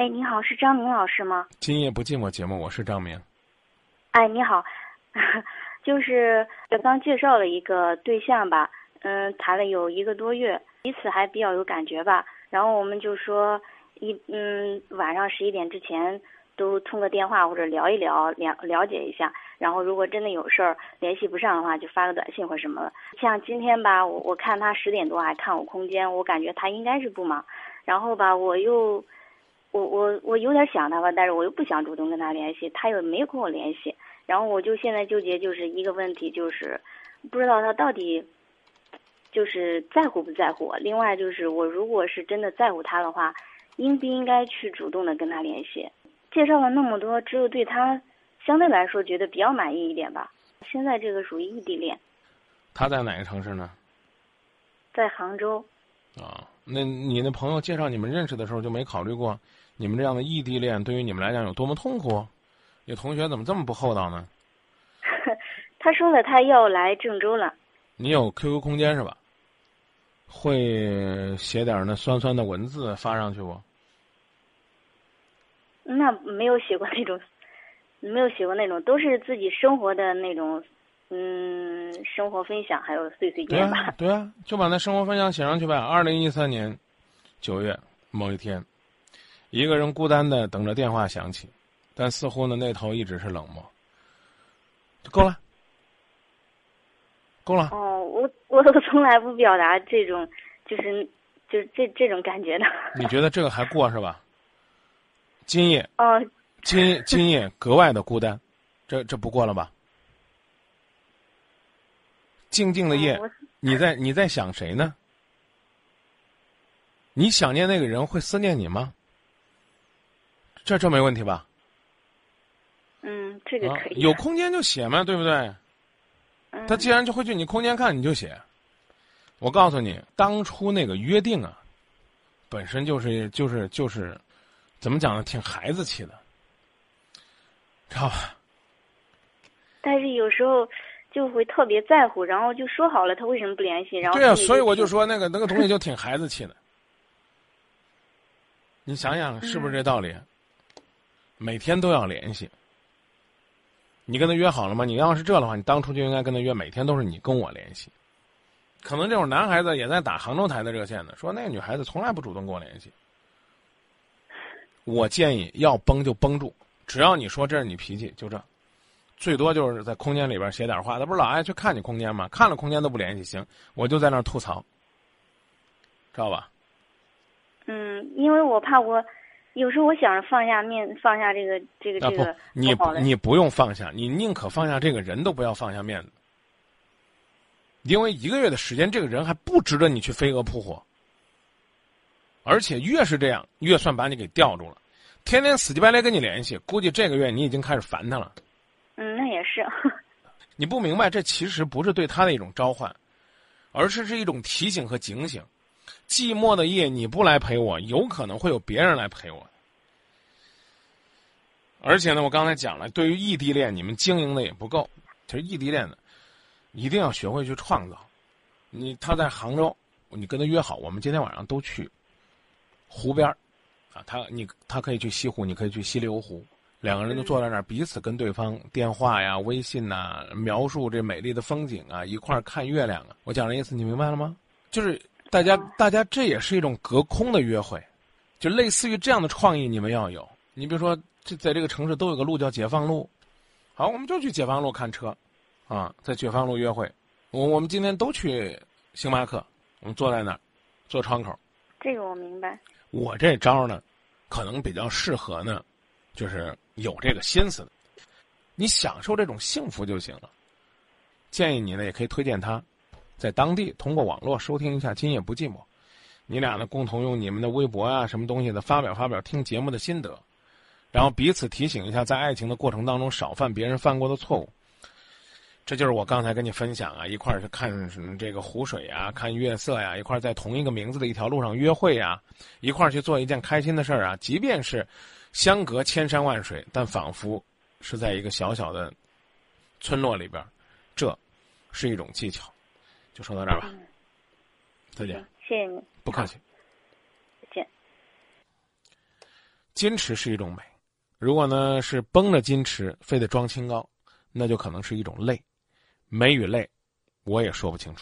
哎，你好，是张明老师吗？今夜不寂寞节目，我是张明。哎，你好，就是刚介绍了一个对象吧，嗯，谈了有一个多月，彼此还比较有感觉吧。然后我们就说一嗯，晚上十一点之前都通个电话或者聊一聊，了了解一下。然后如果真的有事儿联系不上的话，就发个短信或什么的。像今天吧，我我看他十点多还看我空间，我感觉他应该是不忙。然后吧，我又。我我我有点想他吧，但是我又不想主动跟他联系，他又没有跟我联系，然后我就现在纠结就是一个问题，就是不知道他到底就是在乎不在乎我。另外就是我如果是真的在乎他的话，应不应该去主动的跟他联系？介绍了那么多，只有对他相对来说觉得比较满意一点吧。现在这个属于异地恋。他在哪个城市呢？在杭州。啊，那你那朋友介绍你们认识的时候就没考虑过？你们这样的异地恋对于你们来讲有多么痛苦？你同学怎么这么不厚道呢？他说了，他要来郑州了。你有 QQ 空间是吧？会写点那酸酸的文字发上去不？那没有写过那种，没有写过那种，都是自己生活的那种，嗯，生活分享还有碎碎念吧。对啊，就把那生活分享写上去呗。二零一三年九月某一天。一个人孤单的等着电话响起，但似乎呢那头一直是冷漠。就够了，够了。哦，我我都从来不表达这种，就是就是这这种感觉的。你觉得这个还过是吧？今夜哦，今今夜格外的孤单，这这不过了吧？静静的夜，你在你在想谁呢？你想念那个人会思念你吗？这这没问题吧？嗯，这个可以。有空间就写嘛，对不对？他既然就会去你空间看，你就写。我告诉你，当初那个约定啊，本身就是就是就是，怎么讲呢？挺孩子气的，知道吧？但是有时候就会特别在乎，然后就说好了，他为什么不联系？然后对啊，所以我就说那个那个东西就挺孩子气的。你想想，是不是这道理？每天都要联系，你跟他约好了吗？你要是这的话，你当初就应该跟他约，每天都是你跟我联系。可能这会儿男孩子也在打杭州台的热线呢，说那个女孩子从来不主动跟我联系。我建议要绷就绷住，只要你说这是你脾气，就这，最多就是在空间里边写点话。他不是老爱去看你空间吗？看了空间都不联系，行，我就在那儿吐槽，知道吧？嗯，因为我怕我。有时候我想着放下面，放下这个这个这个，你你不用放下，你宁可放下这个人都不要放下面子，因为一个月的时间，这个人还不值得你去飞蛾扑火。而且越是这样，越算把你给吊住了，天天死乞白赖跟你联系，估计这个月你已经开始烦他了。是。你不明白，这其实不是对他的一种召唤，而是是一种提醒和警醒。寂寞的夜，你不来陪我，有可能会有别人来陪我。而且呢，我刚才讲了，对于异地恋，你们经营的也不够。其实异地恋呢，一定要学会去创造。你他在杭州，你跟他约好，我们今天晚上都去湖边儿啊，他你他可以去西湖，你可以去西流湖，两个人都坐在那儿，彼此跟对方电话呀、微信呐，描述这美丽的风景啊，一块儿看月亮啊。我讲的意思你明白了吗？就是。大家，大家这也是一种隔空的约会，就类似于这样的创意，你们要有。你比如说，这在这个城市都有个路叫解放路，好，我们就去解放路看车，啊，在解放路约会。我我们今天都去星巴克，我们坐在那儿，坐窗口。这个我明白。我这招呢，可能比较适合呢，就是有这个心思的，你享受这种幸福就行了。建议你呢，也可以推荐他。在当地通过网络收听一下《今夜不寂寞》，你俩呢共同用你们的微博啊什么东西的发表发表听节目的心得，然后彼此提醒一下，在爱情的过程当中少犯别人犯过的错误。这就是我刚才跟你分享啊，一块儿去看什么这个湖水呀，看月色呀，一块儿在同一个名字的一条路上约会呀，一块儿去做一件开心的事儿啊，即便是相隔千山万水，但仿佛是在一个小小的村落里边，这是一种技巧。就说到这儿吧，再见。谢谢你，不客气。再见。矜持是一种美，如果呢是绷着矜持，非得装清高，那就可能是一种累。美与累，我也说不清楚。